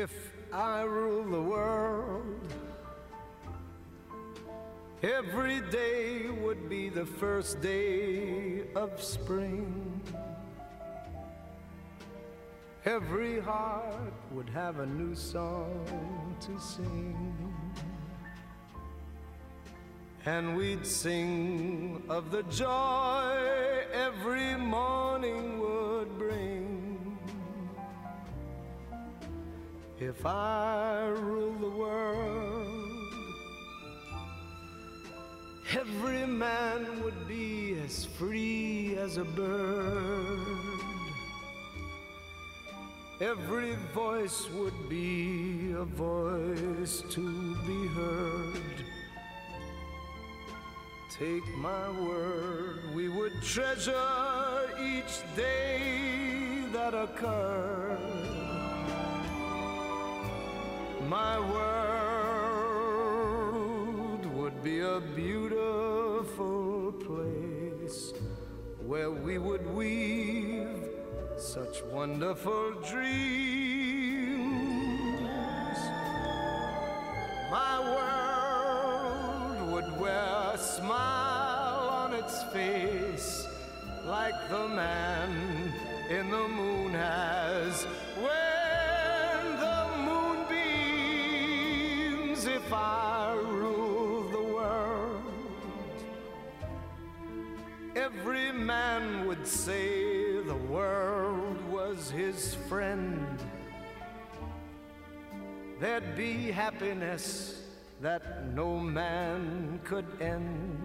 If I rule the world, every day would be the first day of spring. Every heart would have a new song to sing. And we'd sing of the joy every morning If I rule the world, every man would be as free as a bird. Every voice would be a voice to be heard. Take my word, we would treasure each day that occurred. My world would be a beautiful place where we would weave such wonderful dreams. My world would wear a smile on its face like the man in the moon has if I rule the world. Every man would say the world was his friend. There'd be happiness that no man could end.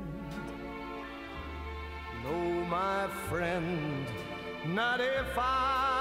No, my friend, not if I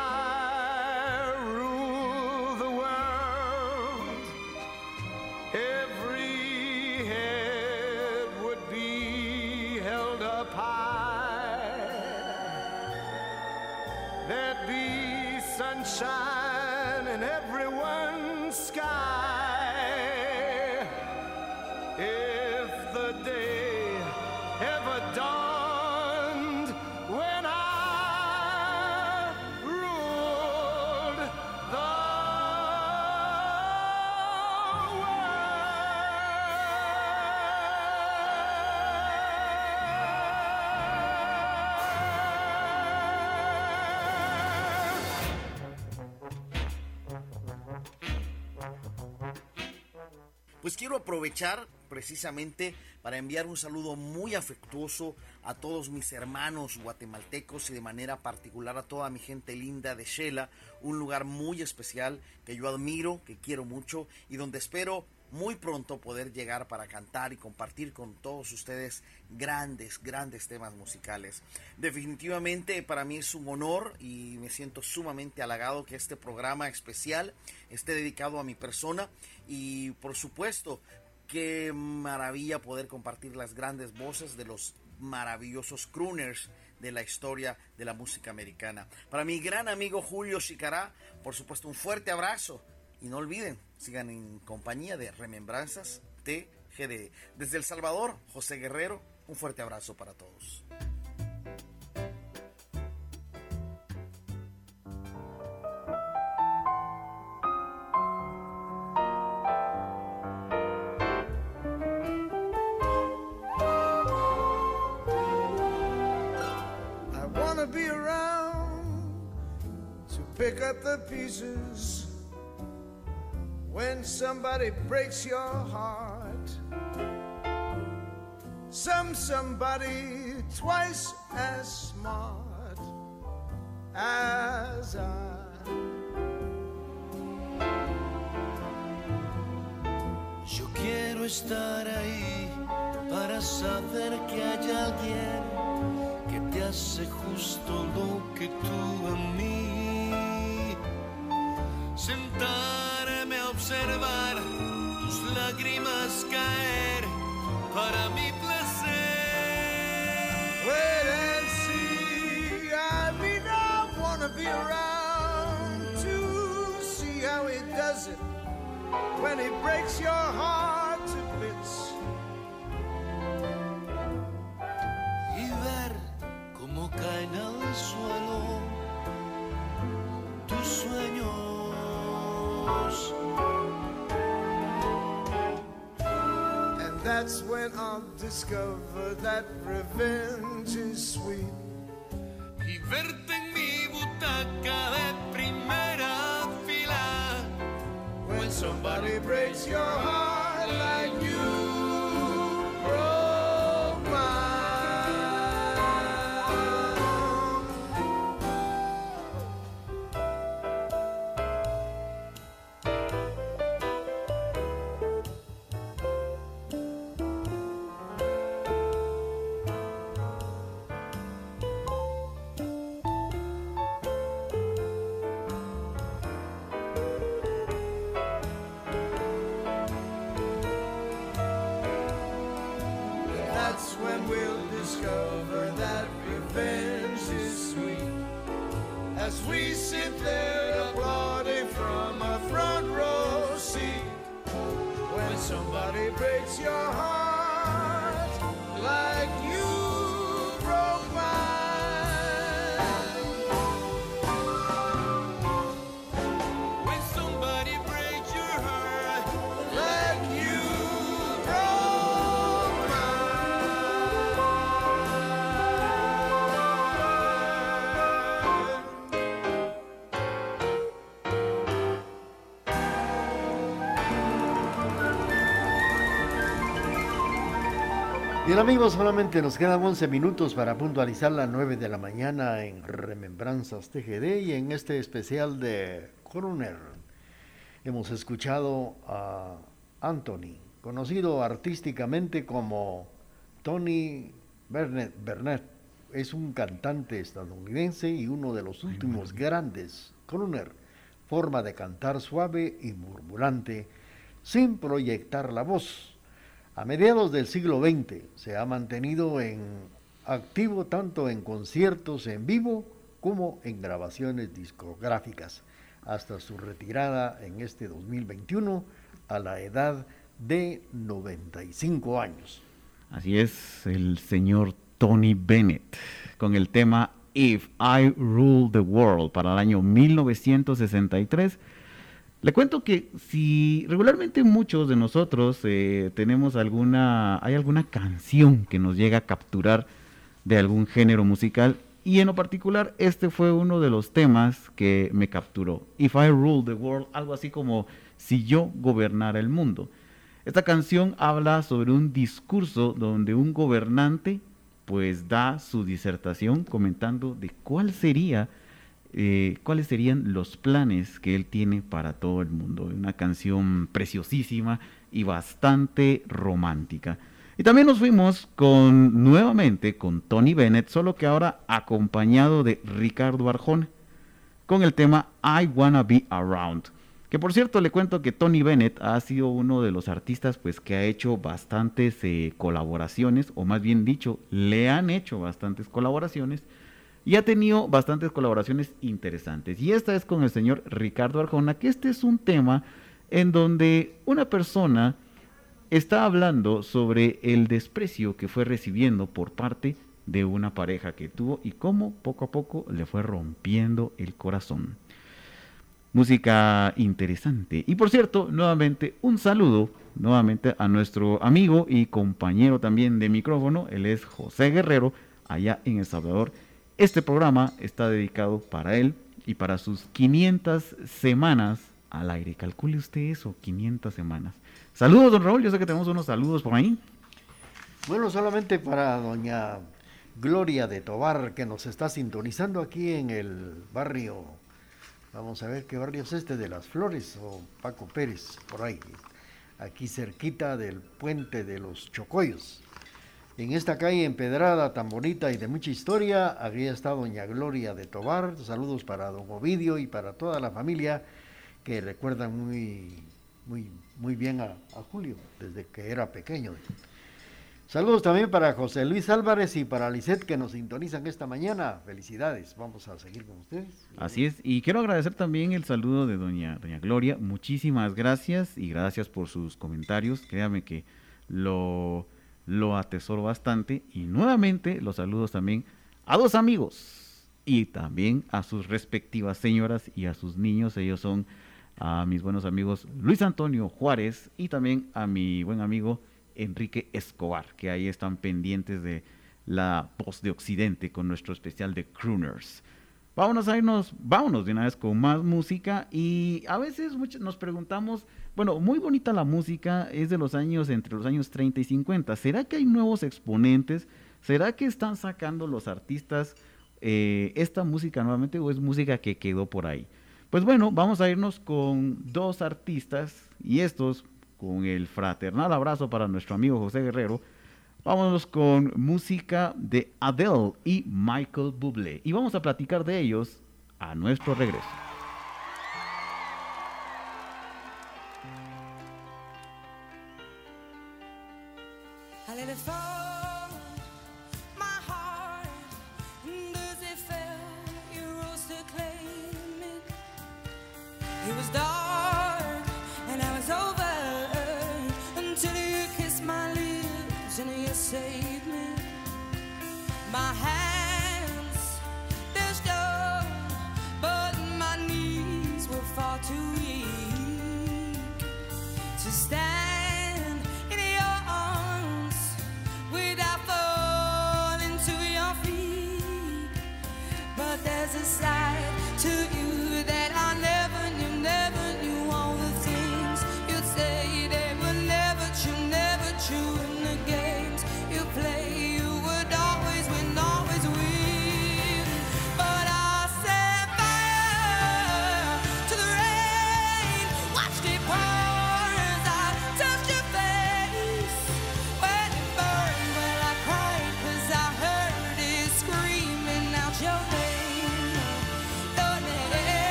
Pues quiero aprovechar precisamente para enviar un saludo muy afectuoso a todos mis hermanos guatemaltecos y de manera particular a toda mi gente linda de Shela, un lugar muy especial que yo admiro, que quiero mucho y donde espero muy pronto poder llegar para cantar y compartir con todos ustedes grandes, grandes temas musicales. Definitivamente para mí es un honor y me siento sumamente halagado que este programa especial esté dedicado a mi persona y por supuesto qué maravilla poder compartir las grandes voces de los maravillosos crooners de la historia de la música americana. Para mi gran amigo Julio Chicará, por supuesto un fuerte abrazo y no olviden, sigan en compañía de Remembranzas TGD. Desde El Salvador, José Guerrero, un fuerte abrazo para todos. Pick up the pieces when somebody breaks your heart. Some somebody twice as smart as I. Yo quiero estar ahí para saber que hay alguien que te hace justo lo que tú a mí. Lágrimas caer para mi placer. Wait and see. I mean, I wanna be around to see how he does it when he breaks your heart to bits. y ver cómo caen al suelo tus sueños. That's when I'll discover that revenge is sweet. Y verte en mi butaca de primera fila. When somebody breaks your heart We sit there applauding from a front row seat. When somebody breaks your Bien amigos, solamente nos quedan 11 minutos para puntualizar las 9 de la mañana en Remembranzas TGD y en este especial de Coroner. Hemos escuchado a Anthony, conocido artísticamente como Tony Burnett. Burnett. Es un cantante estadounidense y uno de los últimos grandes Coroner. Forma de cantar suave y murmurante, sin proyectar la voz. A mediados del siglo XX se ha mantenido en activo tanto en conciertos en vivo como en grabaciones discográficas, hasta su retirada en este 2021 a la edad de 95 años. Así es, el señor Tony Bennett, con el tema If I Rule the World para el año 1963. Le cuento que si regularmente muchos de nosotros eh, tenemos alguna, hay alguna canción que nos llega a capturar de algún género musical y en lo particular este fue uno de los temas que me capturó. If I Rule the World, algo así como si yo gobernara el mundo. Esta canción habla sobre un discurso donde un gobernante pues da su disertación comentando de cuál sería eh, cuáles serían los planes que él tiene para todo el mundo. Una canción preciosísima y bastante romántica. Y también nos fuimos con nuevamente con Tony Bennett, solo que ahora acompañado de Ricardo Arjona, con el tema I Wanna Be Around. Que por cierto le cuento que Tony Bennett ha sido uno de los artistas pues que ha hecho bastantes eh, colaboraciones, o más bien dicho, le han hecho bastantes colaboraciones y ha tenido bastantes colaboraciones interesantes. Y esta es con el señor Ricardo Arjona, que este es un tema en donde una persona está hablando sobre el desprecio que fue recibiendo por parte de una pareja que tuvo y cómo poco a poco le fue rompiendo el corazón. Música interesante. Y por cierto, nuevamente un saludo nuevamente a nuestro amigo y compañero también de micrófono, él es José Guerrero, allá en El Salvador. Este programa está dedicado para él y para sus 500 semanas al aire. Calcule usted eso, 500 semanas. Saludos, don Raúl. Yo sé que tenemos unos saludos por ahí. Bueno, solamente para doña Gloria de Tobar, que nos está sintonizando aquí en el barrio. Vamos a ver qué barrio es este de las Flores o Paco Pérez, por ahí. Aquí cerquita del puente de los Chocoyos. En esta calle empedrada tan bonita y de mucha historia, aquí está doña Gloria de Tobar. Saludos para don Ovidio y para toda la familia que recuerdan muy, muy, muy bien a, Julio desde que era pequeño. Saludos también para José Luis Álvarez y para Lisette que nos sintonizan esta mañana. Felicidades. Vamos a seguir con ustedes. Así es, y quiero agradecer también el saludo de doña Gloria. Muchísimas gracias y gracias por sus comentarios. Créame que lo, lo atesoro bastante. Y nuevamente los saludos también a dos amigos y también a sus respectivas señoras y a sus niños. Ellos son a mis buenos amigos Luis Antonio Juárez y también a mi buen amigo Enrique Escobar, que ahí están pendientes de la voz de Occidente con nuestro especial de Crooners. Vámonos a irnos, vámonos de una vez con más música y a veces nos preguntamos, bueno, muy bonita la música, es de los años, entre los años 30 y 50, ¿será que hay nuevos exponentes? ¿Será que están sacando los artistas eh, esta música nuevamente o es música que quedó por ahí? Pues bueno, vamos a irnos con dos artistas y estos, con el fraternal abrazo para nuestro amigo José Guerrero, Vámonos con música de Adele y Michael Bublé. Y vamos a platicar de ellos a nuestro regreso.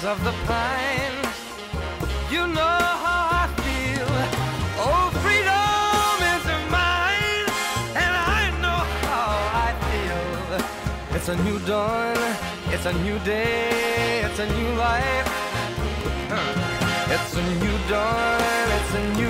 Scent of the pine, you know how I feel. Oh, freedom is mine, and I know how I feel. It's a new dawn, it's a new day, it's a new life. It's a new dawn, it's a new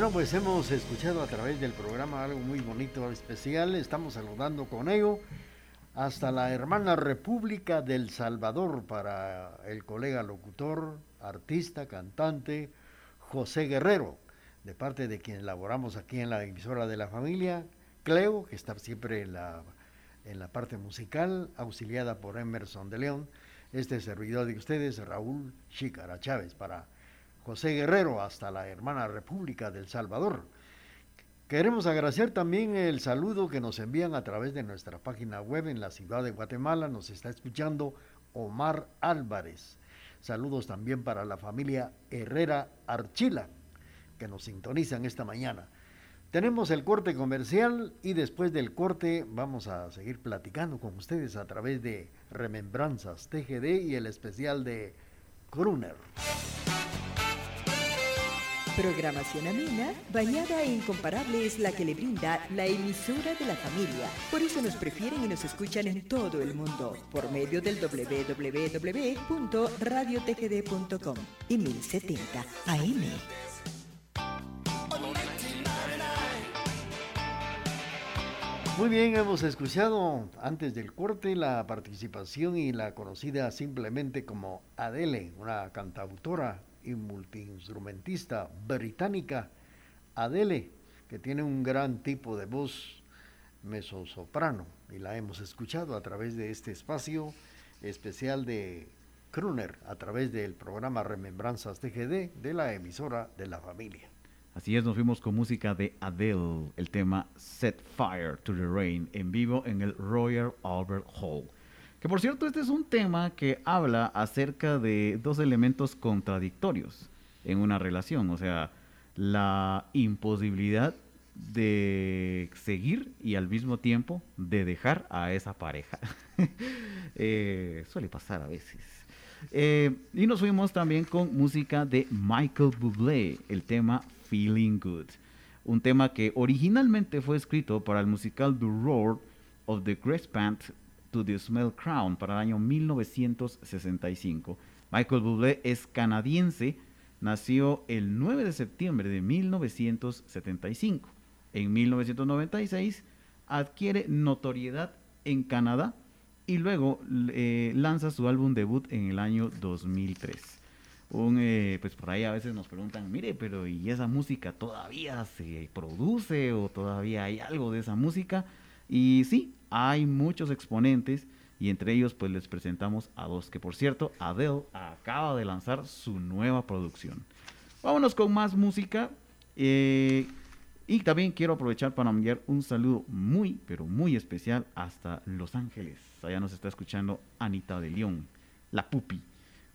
Bueno, pues hemos escuchado a través del programa algo muy bonito, especial. Estamos saludando con ello hasta la hermana República del Salvador para el colega locutor, artista, cantante José Guerrero, de parte de quien laboramos aquí en la emisora de la familia, Cleo, que está siempre en la, en la parte musical, auxiliada por Emerson de León. Este servidor de ustedes, Raúl Chícara Chávez, para José Guerrero hasta la hermana República del Salvador. Queremos agradecer también el saludo que nos envían a través de nuestra página web en la ciudad de Guatemala. Nos está escuchando Omar Álvarez. Saludos también para la familia Herrera Archila, que nos sintonizan esta mañana. Tenemos el corte comercial y después del corte vamos a seguir platicando con ustedes a través de Remembranzas TGD y el especial de Kruner. Programación amena, bañada e incomparable es la que le brinda la emisora de la familia. Por eso nos prefieren y nos escuchan en todo el mundo por medio del www.radiotgd.com y 1070 AM. Muy bien, hemos escuchado antes del corte la participación y la conocida simplemente como Adele, una cantautora y multiinstrumentista británica. Adele, que tiene un gran tipo de voz mezzosoprano y la hemos escuchado a través de este espacio especial de Kruner, a través del programa Remembranzas TGD de la emisora de la familia. Así es, nos fuimos con música de Adele, el tema Set Fire to the Rain, en vivo en el Royal Albert Hall. Que por cierto, este es un tema que habla acerca de dos elementos contradictorios en una relación, o sea, la imposibilidad de seguir y al mismo tiempo de dejar a esa pareja. Eh, suele pasar a veces. Eh, y nos fuimos también con música de Michael Bublé, el tema Feeling Good. Un tema que originalmente fue escrito para el musical The Roar of the Grace Pant to the Smell Crown para el año 1965. Michael Bublé es canadiense, nació el 9 de septiembre de 1975. En 1996 adquiere notoriedad en Canadá y luego eh, lanza su álbum debut en el año 2003 un, eh, pues por ahí a veces nos preguntan, mire, pero ¿y esa música todavía se produce o todavía hay algo de esa música? Y sí, hay muchos exponentes y entre ellos pues les presentamos a dos, que por cierto, Adele acaba de lanzar su nueva producción. Vámonos con más música. eh, y también quiero aprovechar para enviar un saludo muy, pero muy especial hasta Los Ángeles. Allá nos está escuchando Anita de León, la pupi.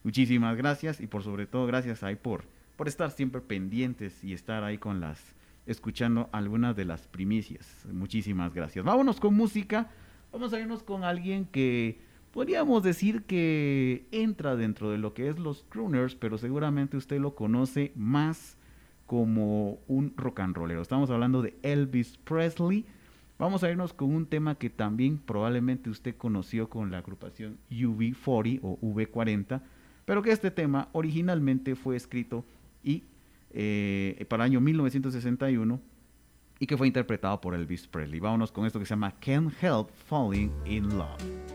Muchísimas gracias y por sobre todo gracias ahí por, por estar siempre pendientes y estar ahí con las, escuchando algunas de las primicias. Muchísimas gracias. Vámonos con música. Vamos a irnos con alguien que podríamos decir que entra dentro de lo que es los crooners, pero seguramente usted lo conoce más como un rock and rollero. Estamos hablando de Elvis Presley. Vamos a irnos con un tema que también probablemente usted conoció con la agrupación UB40 o V40 pero que este tema originalmente fue escrito y eh, para el año 1961 y que fue interpretado por Elvis Presley. Vámonos con esto que se llama Can't Help Falling in Love.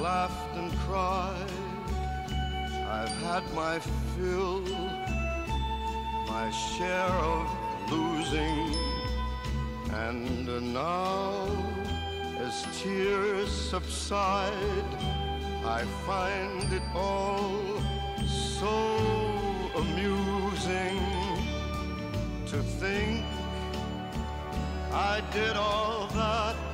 laughed and cried, I've had my fill, my share of losing, and now as tears subside, I find it all so amusing to think I did all that.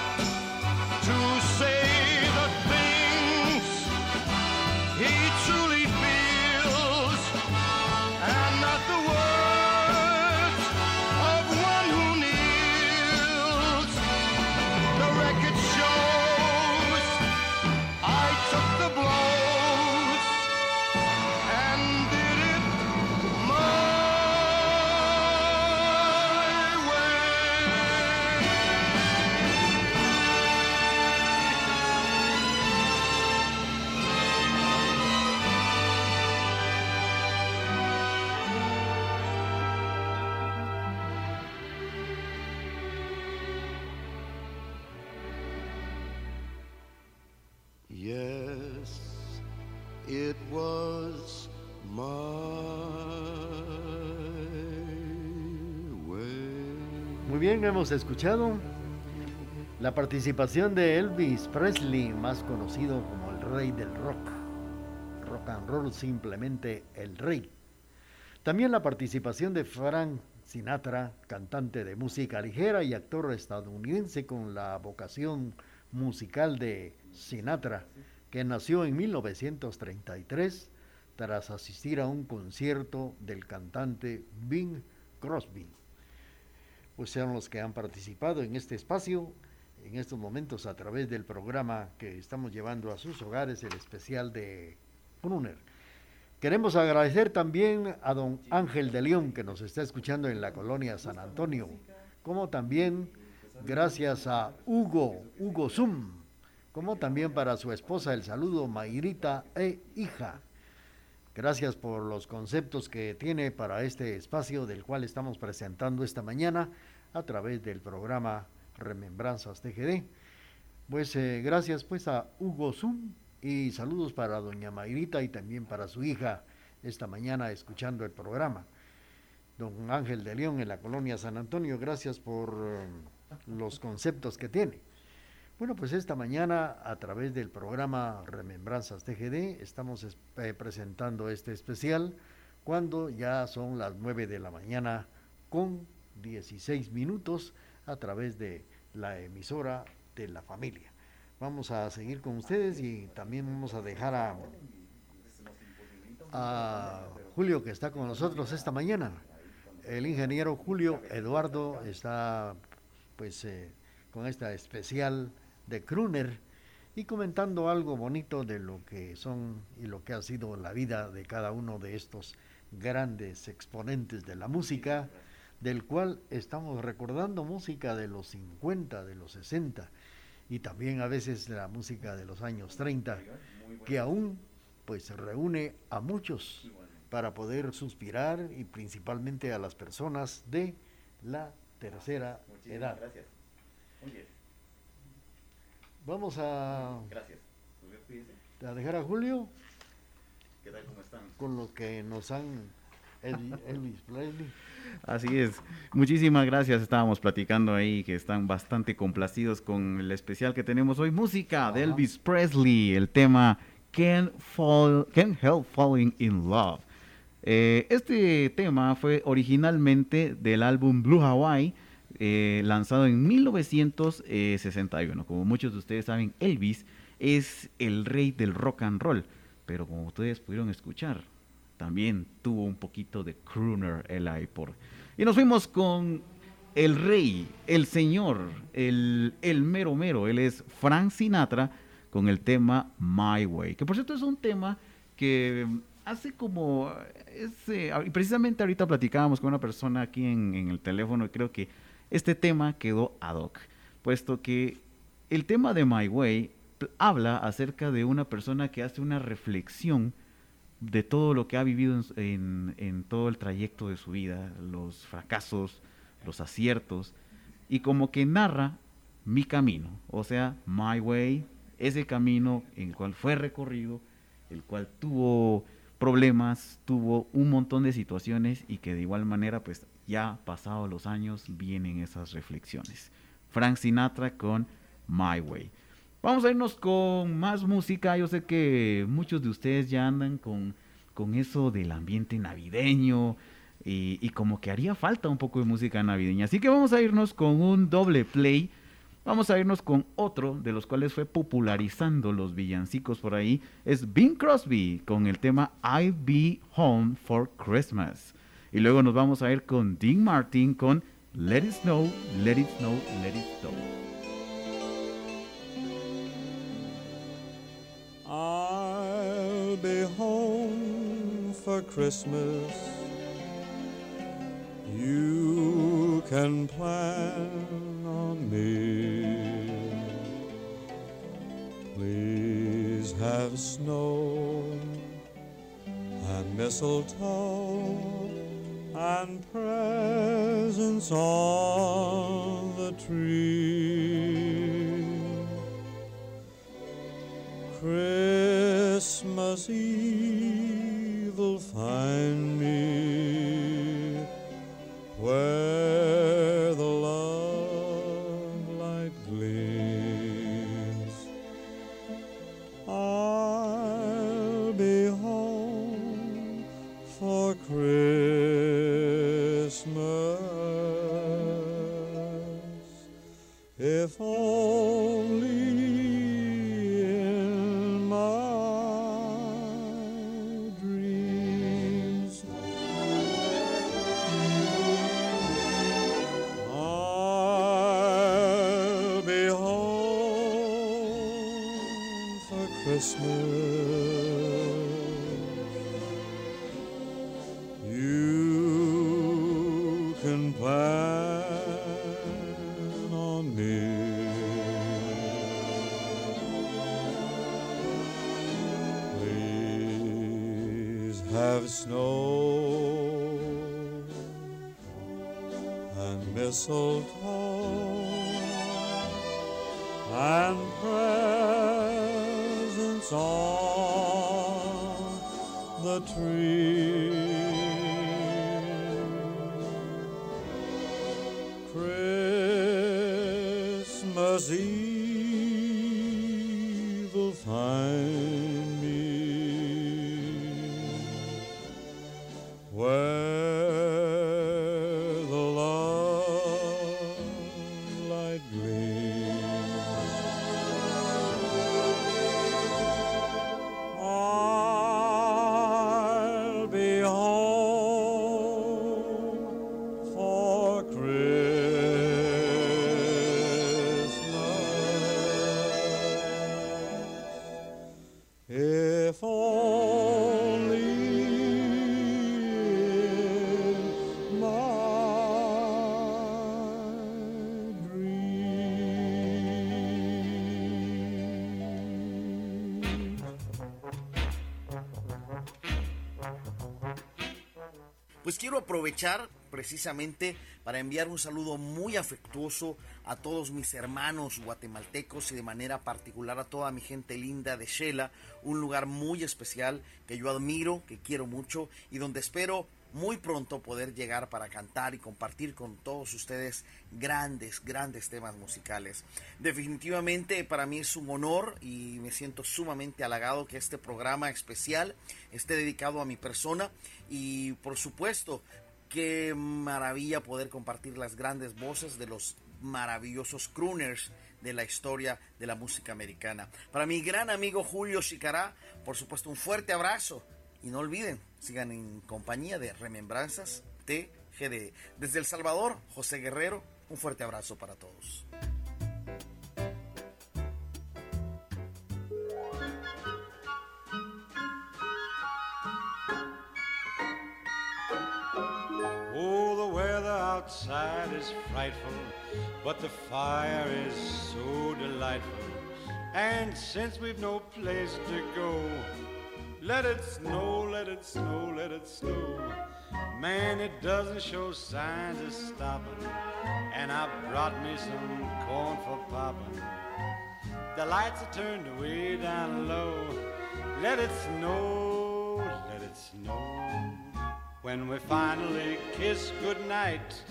Hemos escuchado la participación de Elvis Presley, más conocido como el rey del rock. Rock and roll simplemente el rey. También la participación de Frank Sinatra, cantante de música ligera y actor estadounidense con la vocación musical de Sinatra, que nació en 1933 tras asistir a un concierto del cantante Bing Crosby. Pues sean los que han participado en este espacio en estos momentos a través del programa que estamos llevando a sus hogares, el especial de Brunner. Queremos agradecer también a don Ángel de León que nos está escuchando en la colonia San Antonio, como también gracias a Hugo, Hugo Zum, como también para su esposa el saludo Mayrita e hija. Gracias por los conceptos que tiene para este espacio del cual estamos presentando esta mañana a través del programa Remembranzas TGD. Pues eh, gracias pues a Hugo Zum y saludos para doña Mayrita y también para su hija esta mañana escuchando el programa. Don Ángel de León en la colonia San Antonio, gracias por eh, los conceptos que tiene. Bueno, pues esta mañana a través del programa Remembranzas TGD estamos eh, presentando este especial cuando ya son las 9 de la mañana con 16 minutos a través de la emisora de la familia. Vamos a seguir con ustedes y también vamos a dejar a, Julio que está con nosotros esta mañana. El ingeniero Julio Eduardo está pues eh, con esta especial de Kruner y comentando algo bonito de lo que son y lo que ha sido la vida de cada uno de estos grandes exponentes de la música del cual estamos recordando música de los 50, de los 60 y también a veces la música de los años 30, que aún pues reúne a muchos para poder suspirar y principalmente a las personas de la tercera edad. Gracias. Vamos a, Gracias. a dejar a Julio ¿Qué tal? ¿Cómo están? con lo que nos han Elvis Presley. Así es. Muchísimas gracias. Estábamos platicando ahí que están bastante complacidos con el especial que tenemos hoy. Música de. Elvis Presley. El tema Can't, Fall, Can't Help Falling in Love. Eh, este tema fue originalmente del álbum Blue Hawaii, eh, lanzado en 1961. Como muchos de ustedes saben, Elvis es el rey del rock and roll. Pero como ustedes pudieron escuchar, también tuvo un poquito de crooner el por. Y nos fuimos con el rey, el señor, el, el mero mero. Él es Frank Sinatra con el tema My Way. Que por cierto es un tema que hace como. es, eh, precisamente ahorita platicábamos con una persona aquí en, en el teléfono y creo que este tema quedó ad hoc. Puesto que el tema de My Way habla acerca de una persona que hace una reflexión de todo lo que ha vivido en, todo el trayecto de su vida, los fracasos, los aciertos, y como que narra mi camino, o sea, my way, ese camino en el cual fue recorrido, el cual tuvo problemas, tuvo un montón de situaciones y que de igual manera, pues ya pasados los años, vienen esas reflexiones. Frank Sinatra con My Way. Vamos a irnos con más música. Yo sé que muchos de ustedes ya andan con, con eso del ambiente navideño y, y como que haría falta un poco de música navideña. Así que vamos a irnos con un doble play. Vamos a irnos con otro de los cuales fue popularizando los villancicos por ahí. Es Bing Crosby con el tema I'll Be Home for Christmas. Y luego nos vamos a ir con Dean Martin con Let It Snow, Let It Snow, Let It Snow. For Christmas. You can plan on me. Please have snow and mistletoe and presents on the tree. Christmas Eve find me where You can plan on me. Please have snow and mistletoe and on the tree. Pues quiero aprovechar precisamente para enviar un saludo muy afectuoso a todos mis hermanos guatemaltecos y de manera particular a toda mi gente linda de Shela, un lugar muy especial que yo admiro, que quiero mucho y donde espero muy pronto poder llegar para cantar y compartir con todos ustedes grandes, grandes temas musicales. Definitivamente para mí es un honor y me siento sumamente halagado que este programa especial esté dedicado a mi persona y por supuesto qué maravilla poder compartir las grandes voces de los maravillosos crooners de la historia de la música americana. Para mi gran amigo Julio Chicará, por supuesto un fuerte abrazo y no olviden, sigan en compañía de Remembranzas TGD. Desde El Salvador, José Guerrero, un fuerte abrazo para todos. Oh, the weather outside is frightful, but the fire is so delightful. And since we've no place to go, let it snow, let it snow, let it snow. Man, it doesn't show signs of stopping. And I brought me some corn for popping. The lights are turned way down low. Let it snow, let it snow. When we finally kiss goodnight,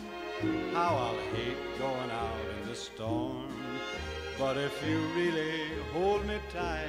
how I'll hate going out in the storm. But if you really hold me tight,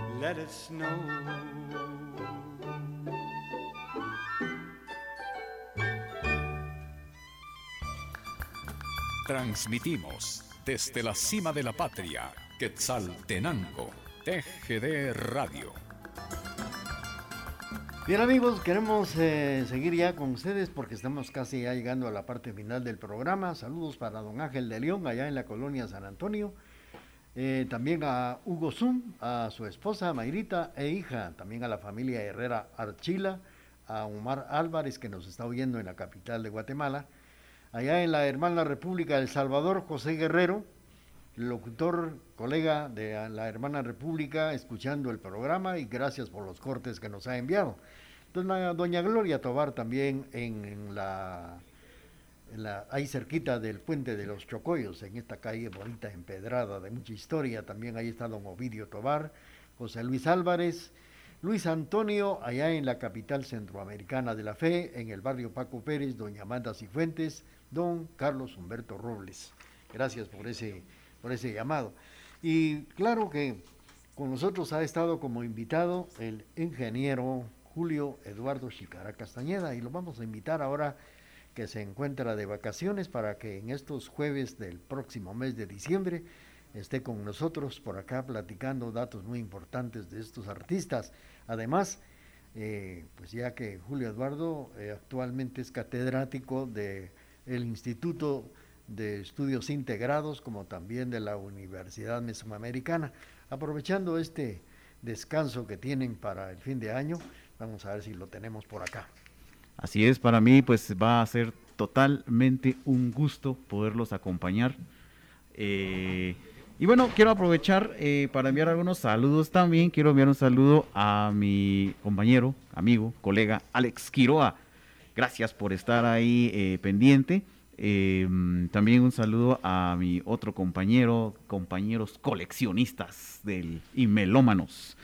let it snow. Transmitimos desde la cima de la patria, Quetzaltenango, TGD Radio. Bien amigos, queremos eh, seguir ya con ustedes porque estamos casi ya llegando a la parte final del programa. Saludos para don Ángel de León, allá en la colonia San Antonio. Eh, también a Hugo Zum, a su esposa Mayrita e hija, también a la familia Herrera Archila, a Omar Álvarez que nos está oyendo en la capital de Guatemala, allá en la hermana República de El Salvador, José Guerrero, locutor, colega de la hermana República, escuchando el programa y gracias por los cortes que nos ha enviado. Doña, doña Gloria Tobar también en la, ahí cerquita del puente de los Chocoyos, en esta calle bonita, empedrada, de mucha historia. También ahí está don Ovidio Tobar, José Luis Álvarez, Luis Antonio, allá en la capital centroamericana de la fe, en el barrio Paco Pérez, doña Amanda Cifuentes, don Carlos Humberto Robles. Gracias por ese, por ese llamado. Y claro que con nosotros ha estado como invitado el ingeniero Julio Eduardo Chicara Castañeda y lo vamos a invitar ahora que se encuentra de vacaciones para que en estos jueves del próximo mes de diciembre esté con nosotros por acá platicando datos muy importantes de estos artistas. Además, eh, pues ya que Julio Eduardo eh, actualmente es catedrático de el Instituto de Estudios Integrados, como también de la Universidad Mesoamericana. Aprovechando este descanso que tienen para el fin de año, vamos a ver si lo tenemos por acá. Así es, para mí pues va a ser totalmente un gusto poderlos acompañar. Eh, y bueno, quiero aprovechar eh, para enviar algunos saludos también. Quiero enviar un saludo a mi compañero, amigo, colega Alex Quiroa. Gracias por estar ahí eh, pendiente. Eh, también un saludo a mi otro compañero, compañeros coleccionistas del y melómanos,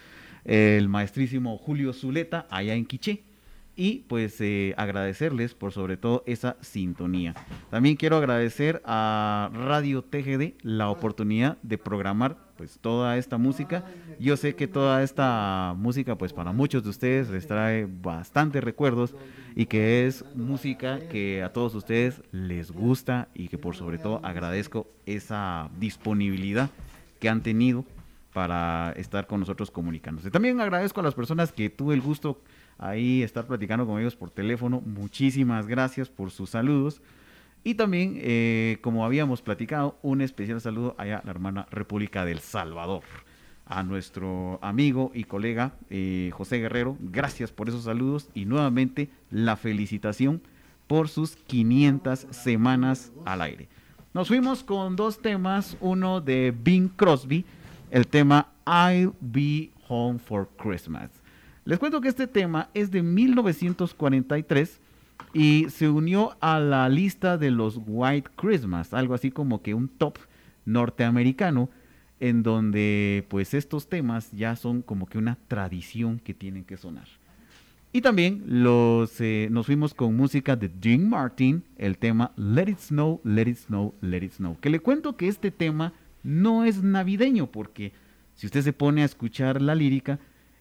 el maestrísimo Julio Zuleta, allá en Quiché y pues eh, agradecerles por sobre todo esa sintonía. También quiero agradecer a Radio TGD la oportunidad de programar pues toda esta música. Yo sé que toda esta música pues para muchos de ustedes les trae bastantes recuerdos y que es música que a todos ustedes les gusta y que por sobre todo agradezco esa disponibilidad que han tenido para estar con nosotros comunicándose. También agradezco a las personas que tuve el gusto ahí estar platicando con ellos por teléfono. Muchísimas gracias por sus saludos. Y también, eh, como habíamos platicado, un especial saludo allá a la hermana República del Salvador. A nuestro amigo y colega eh, José Guerrero, gracias por esos saludos y nuevamente la felicitación por sus 500 semanas al aire. Nos fuimos con dos temas, uno de Bing Crosby, el tema I'll Be Home for Christmas. Les cuento que este tema es de 1943 y se unió a la lista de los White Christmas, algo así como que un top norteamericano en donde pues estos temas ya son como que una tradición que tienen que sonar. Y también los, eh, nos fuimos con música de Dean Martin, el tema Let It Snow, Let It Snow, Let It Snow. Que le cuento que este tema no es navideño porque si usted se pone a escuchar la lírica,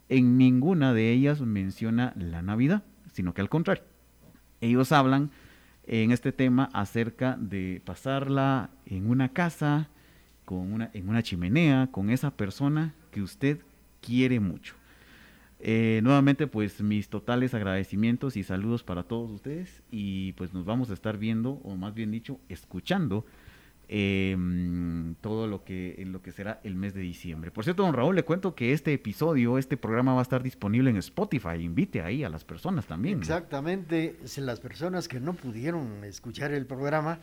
en ninguna de ellas menciona la Navidad, sino que al contrario. Ellos hablan en este tema acerca de pasarla en una casa, con una, en una chimenea, con esa persona que usted quiere mucho. Eh, nuevamente, pues mis totales agradecimientos y saludos para todos ustedes y pues nos vamos a estar viendo, o más bien dicho, escuchando eh, todo lo que, lo que será el mes de diciembre. Por cierto, don Raúl, le cuento que este episodio, este programa va a estar disponible en Spotify. Invite ahí a las personas también. Exactamente, si las personas que no pudieron escuchar el programa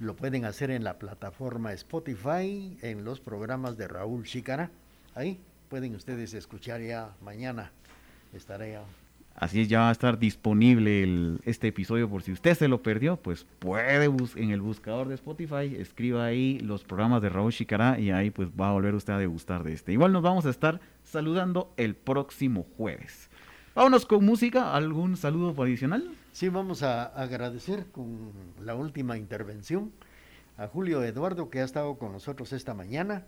lo pueden hacer en la plataforma Spotify, en los programas de Raúl Chicara. Ahí pueden ustedes escuchar ya mañana. Estaré. Así ya va a estar disponible este episodio por si usted se lo perdió, pues puede en el buscador de Spotify, escriba ahí los programas de Raúl Chicará y ahí pues va a volver usted a degustar de este. Igual nos vamos a estar saludando el próximo jueves. Vámonos con música, ¿algún saludo adicional? Sí, vamos a agradecer con la última intervención a Julio Eduardo que ha estado con nosotros esta mañana.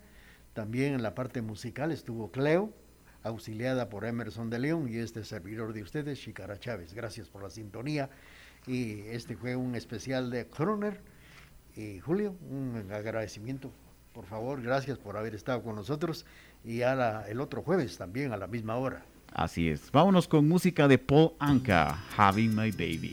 También en la parte musical estuvo Cleo, auxiliada por Emerson de León y este servidor de ustedes, Chicara Chávez. Gracias por la sintonía. Y este fue un especial de Croner. Y Julio, un agradecimiento. Por favor, gracias por haber estado con nosotros. Y a la- el otro jueves también a la misma hora. Así es, vámonos con música de Paul Anka, Having My Baby.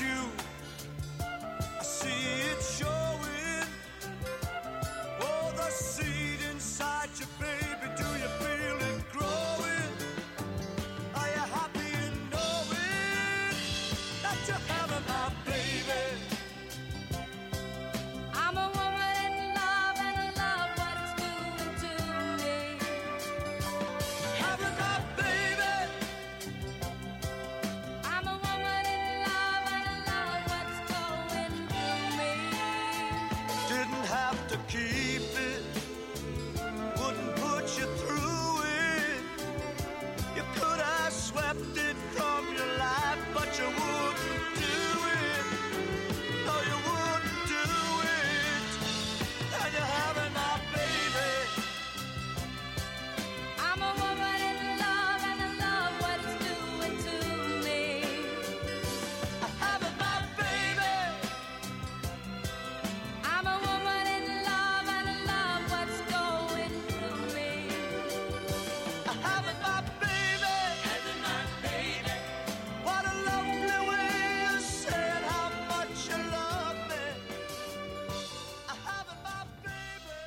You,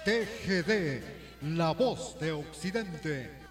TGD, la voz de Occidente.